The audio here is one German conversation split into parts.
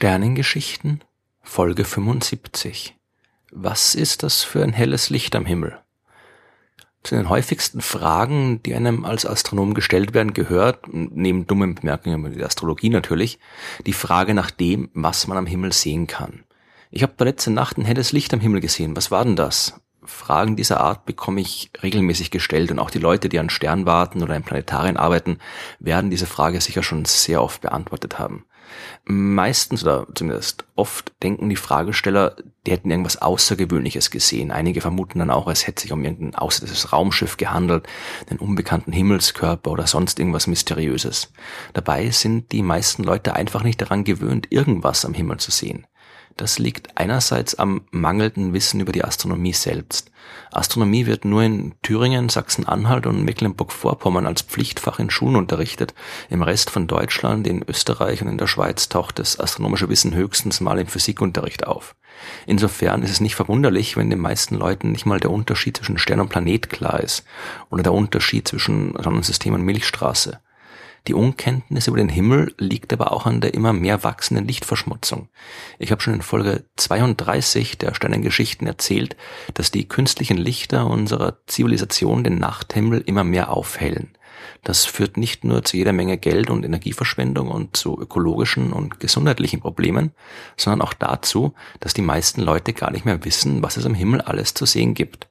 Sternengeschichten Folge 75 Was ist das für ein helles Licht am Himmel? Zu den häufigsten Fragen, die einem als Astronom gestellt werden, gehört, neben dummen Bemerkungen über die Astrologie natürlich, die Frage nach dem, was man am Himmel sehen kann. Ich habe da letzte Nacht ein helles Licht am Himmel gesehen. Was war denn das? Fragen dieser Art bekomme ich regelmäßig gestellt und auch die Leute, die an Sternwarten oder in Planetarien arbeiten, werden diese Frage sicher schon sehr oft beantwortet haben. Meistens oder zumindest oft denken die Fragesteller, die hätten irgendwas Außergewöhnliches gesehen. Einige vermuten dann auch, es hätte sich um irgendein außerirdisches Raumschiff gehandelt, einen unbekannten Himmelskörper oder sonst irgendwas Mysteriöses. Dabei sind die meisten Leute einfach nicht daran gewöhnt, irgendwas am Himmel zu sehen. Das liegt einerseits am mangelnden Wissen über die Astronomie selbst. Astronomie wird nur in Thüringen, Sachsen-Anhalt und Mecklenburg-Vorpommern als Pflichtfach in Schulen unterrichtet. Im Rest von Deutschland, in Österreich und in der Schweiz taucht das astronomische Wissen höchstens mal im Physikunterricht auf. Insofern ist es nicht verwunderlich, wenn den meisten Leuten nicht mal der Unterschied zwischen Stern und Planet klar ist oder der Unterschied zwischen Sonnensystem und Milchstraße. Die Unkenntnis über den Himmel liegt aber auch an der immer mehr wachsenden Lichtverschmutzung. Ich habe schon in Folge 32 der Sternengeschichten erzählt, dass die künstlichen Lichter unserer Zivilisation den Nachthimmel immer mehr aufhellen. Das führt nicht nur zu jeder Menge Geld und Energieverschwendung und zu ökologischen und gesundheitlichen Problemen, sondern auch dazu, dass die meisten Leute gar nicht mehr wissen, was es am Himmel alles zu sehen gibt.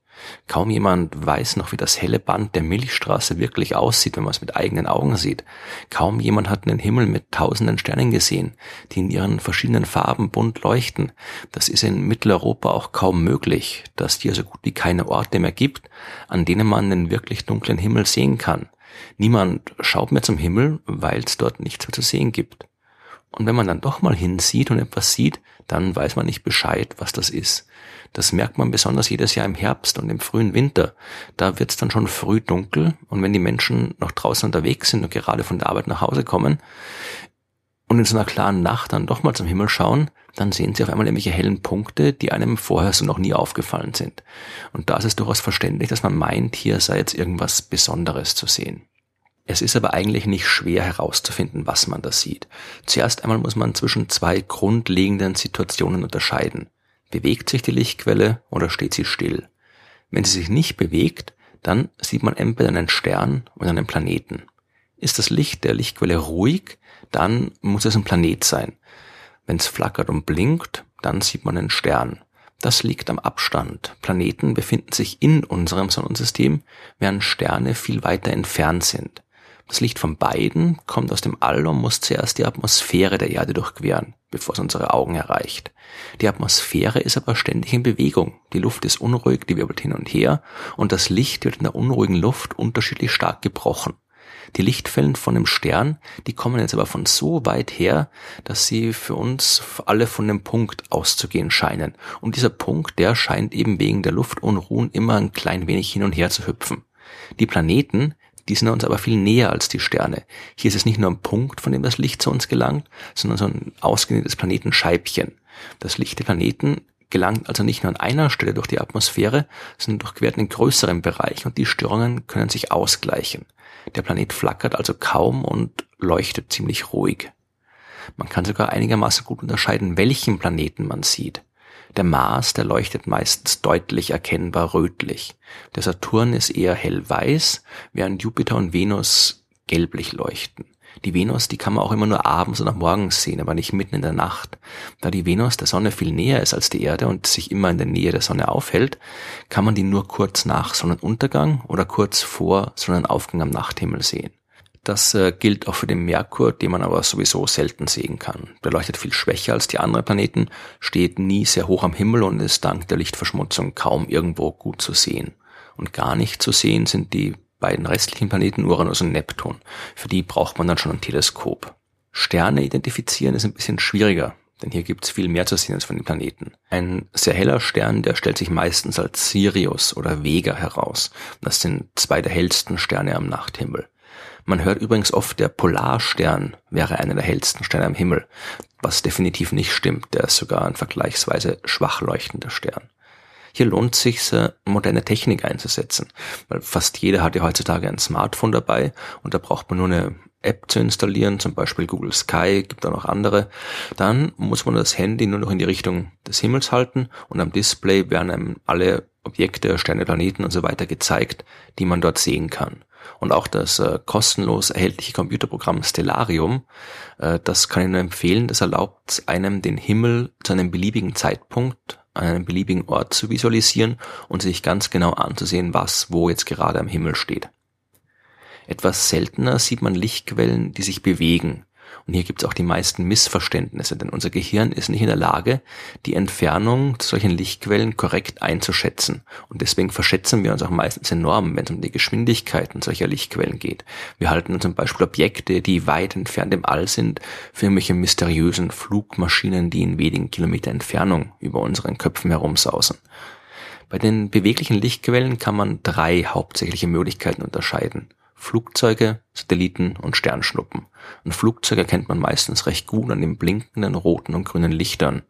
Kaum jemand weiß noch, wie das helle Band der Milchstraße wirklich aussieht, wenn man es mit eigenen Augen sieht. Kaum jemand hat einen Himmel mit tausenden Sternen gesehen, die in ihren verschiedenen Farben bunt leuchten. Das ist in Mitteleuropa auch kaum möglich, dass es hier so gut wie keine Orte mehr gibt, an denen man einen wirklich dunklen Himmel sehen kann. Niemand schaut mehr zum Himmel, weil es dort nichts mehr zu sehen gibt. Und wenn man dann doch mal hinsieht und etwas sieht, dann weiß man nicht Bescheid, was das ist. Das merkt man besonders jedes Jahr im Herbst und im frühen Winter. Da wird es dann schon früh dunkel und wenn die Menschen noch draußen unterwegs sind und gerade von der Arbeit nach Hause kommen und in so einer klaren Nacht dann doch mal zum Himmel schauen, dann sehen sie auf einmal irgendwelche hellen Punkte, die einem vorher so noch nie aufgefallen sind. Und da ist es durchaus verständlich, dass man meint, hier sei jetzt irgendwas Besonderes zu sehen. Es ist aber eigentlich nicht schwer herauszufinden, was man da sieht. Zuerst einmal muss man zwischen zwei grundlegenden Situationen unterscheiden. Bewegt sich die Lichtquelle oder steht sie still? Wenn sie sich nicht bewegt, dann sieht man entweder einen Stern oder einen Planeten. Ist das Licht der Lichtquelle ruhig, dann muss es ein Planet sein. Wenn es flackert und blinkt, dann sieht man einen Stern. Das liegt am Abstand. Planeten befinden sich in unserem Sonnensystem, während Sterne viel weiter entfernt sind. Das Licht von beiden kommt aus dem All und muss zuerst die Atmosphäre der Erde durchqueren, bevor es unsere Augen erreicht. Die Atmosphäre ist aber ständig in Bewegung. Die Luft ist unruhig, die wirbelt hin und her und das Licht wird in der unruhigen Luft unterschiedlich stark gebrochen. Die Lichtfällen von dem Stern, die kommen jetzt aber von so weit her, dass sie für uns alle von dem Punkt auszugehen scheinen. Und dieser Punkt, der scheint eben wegen der Luftunruhen immer ein klein wenig hin und her zu hüpfen. Die Planeten, die sind uns aber viel näher als die Sterne. Hier ist es nicht nur ein Punkt, von dem das Licht zu uns gelangt, sondern so ein ausgedehntes Planetenscheibchen. Das Licht der Planeten gelangt also nicht nur an einer Stelle durch die Atmosphäre, sondern durchquert einen größeren Bereich und die Störungen können sich ausgleichen. Der Planet flackert also kaum und leuchtet ziemlich ruhig. Man kann sogar einigermaßen gut unterscheiden, welchen Planeten man sieht. Der Mars, der leuchtet meistens deutlich erkennbar rötlich. Der Saturn ist eher hellweiß, während Jupiter und Venus gelblich leuchten. Die Venus, die kann man auch immer nur abends oder morgens sehen, aber nicht mitten in der Nacht. Da die Venus der Sonne viel näher ist als die Erde und sich immer in der Nähe der Sonne aufhält, kann man die nur kurz nach Sonnenuntergang oder kurz vor Sonnenaufgang am Nachthimmel sehen. Das äh, gilt auch für den Merkur, den man aber sowieso selten sehen kann. Der leuchtet viel schwächer als die anderen Planeten, steht nie sehr hoch am Himmel und ist dank der Lichtverschmutzung kaum irgendwo gut zu sehen. Und gar nicht zu sehen sind die beiden restlichen Planeten Uranus und Neptun. Für die braucht man dann schon ein Teleskop. Sterne identifizieren ist ein bisschen schwieriger, denn hier gibt's viel mehr zu sehen als von den Planeten. Ein sehr heller Stern, der stellt sich meistens als Sirius oder Vega heraus. Das sind zwei der hellsten Sterne am Nachthimmel. Man hört übrigens oft, der Polarstern wäre einer der hellsten Sterne am Himmel, was definitiv nicht stimmt. Der ist sogar ein vergleichsweise schwach leuchtender Stern. Hier lohnt sich moderne Technik einzusetzen, weil fast jeder hat ja heutzutage ein Smartphone dabei und da braucht man nur eine App zu installieren, zum Beispiel Google Sky, gibt auch noch andere, dann muss man das Handy nur noch in die Richtung des Himmels halten und am Display werden einem alle Objekte, Sterne, Planeten und so weiter gezeigt, die man dort sehen kann. Und auch das äh, kostenlos erhältliche Computerprogramm Stellarium, äh, das kann ich nur empfehlen, das erlaubt einem den Himmel zu einem beliebigen Zeitpunkt an einem beliebigen Ort zu visualisieren und sich ganz genau anzusehen, was wo jetzt gerade am Himmel steht. Etwas seltener sieht man Lichtquellen, die sich bewegen. Und hier gibt es auch die meisten Missverständnisse, denn unser Gehirn ist nicht in der Lage, die Entfernung zu solchen Lichtquellen korrekt einzuschätzen. Und deswegen verschätzen wir uns auch meistens enorm, wenn es um die Geschwindigkeiten solcher Lichtquellen geht. Wir halten zum Beispiel Objekte, die weit entfernt im All sind, für irgendwelche mysteriösen Flugmaschinen, die in wenigen Kilometer Entfernung über unseren Köpfen herumsausen. Bei den beweglichen Lichtquellen kann man drei hauptsächliche Möglichkeiten unterscheiden. Flugzeuge, Satelliten und Sternschnuppen. Und Flugzeuge kennt man meistens recht gut an den blinkenden roten und grünen Lichtern.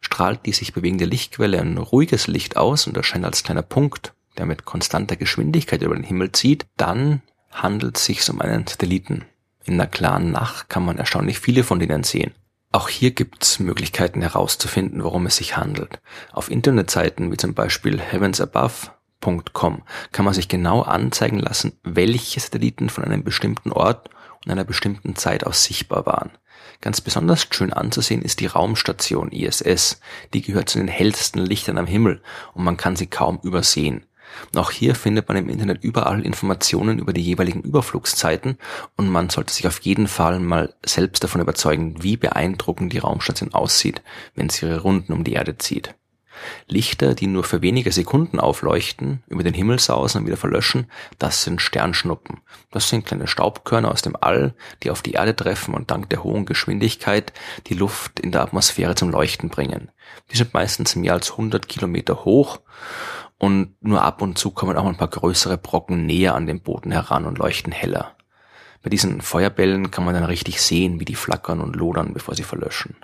Strahlt die sich bewegende Lichtquelle ein ruhiges Licht aus und erscheint als kleiner Punkt, der mit konstanter Geschwindigkeit über den Himmel zieht, dann handelt es sich um einen Satelliten. In einer klaren Nacht kann man erstaunlich viele von denen sehen. Auch hier gibt es Möglichkeiten herauszufinden, worum es sich handelt. Auf Internetseiten wie zum Beispiel Heavens Above Satelliten.com kann man sich genau anzeigen lassen, welche Satelliten von einem bestimmten Ort und einer bestimmten Zeit aus sichtbar waren. Ganz besonders schön anzusehen ist die Raumstation ISS. Die gehört zu den hellsten Lichtern am Himmel und man kann sie kaum übersehen. Auch hier findet man im Internet überall Informationen über die jeweiligen Überflugszeiten und man sollte sich auf jeden Fall mal selbst davon überzeugen, wie beeindruckend die Raumstation aussieht, wenn sie ihre Runden um die Erde zieht. Lichter, die nur für wenige Sekunden aufleuchten, über den Himmel sausen und wieder verlöschen, das sind Sternschnuppen. Das sind kleine Staubkörner aus dem All, die auf die Erde treffen und dank der hohen Geschwindigkeit die Luft in der Atmosphäre zum Leuchten bringen. Die sind meistens mehr als 100 Kilometer hoch und nur ab und zu kommen auch ein paar größere Brocken näher an den Boden heran und leuchten heller. Bei diesen Feuerbällen kann man dann richtig sehen, wie die flackern und lodern, bevor sie verlöschen.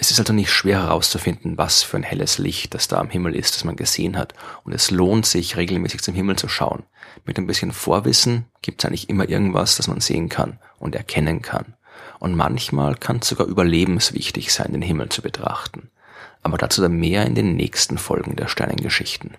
Es ist also nicht schwer herauszufinden, was für ein helles Licht das da am Himmel ist, das man gesehen hat. Und es lohnt sich, regelmäßig zum Himmel zu schauen. Mit ein bisschen Vorwissen gibt es eigentlich immer irgendwas, das man sehen kann und erkennen kann. Und manchmal kann es sogar überlebenswichtig sein, den Himmel zu betrachten. Aber dazu dann mehr in den nächsten Folgen der Sternengeschichten.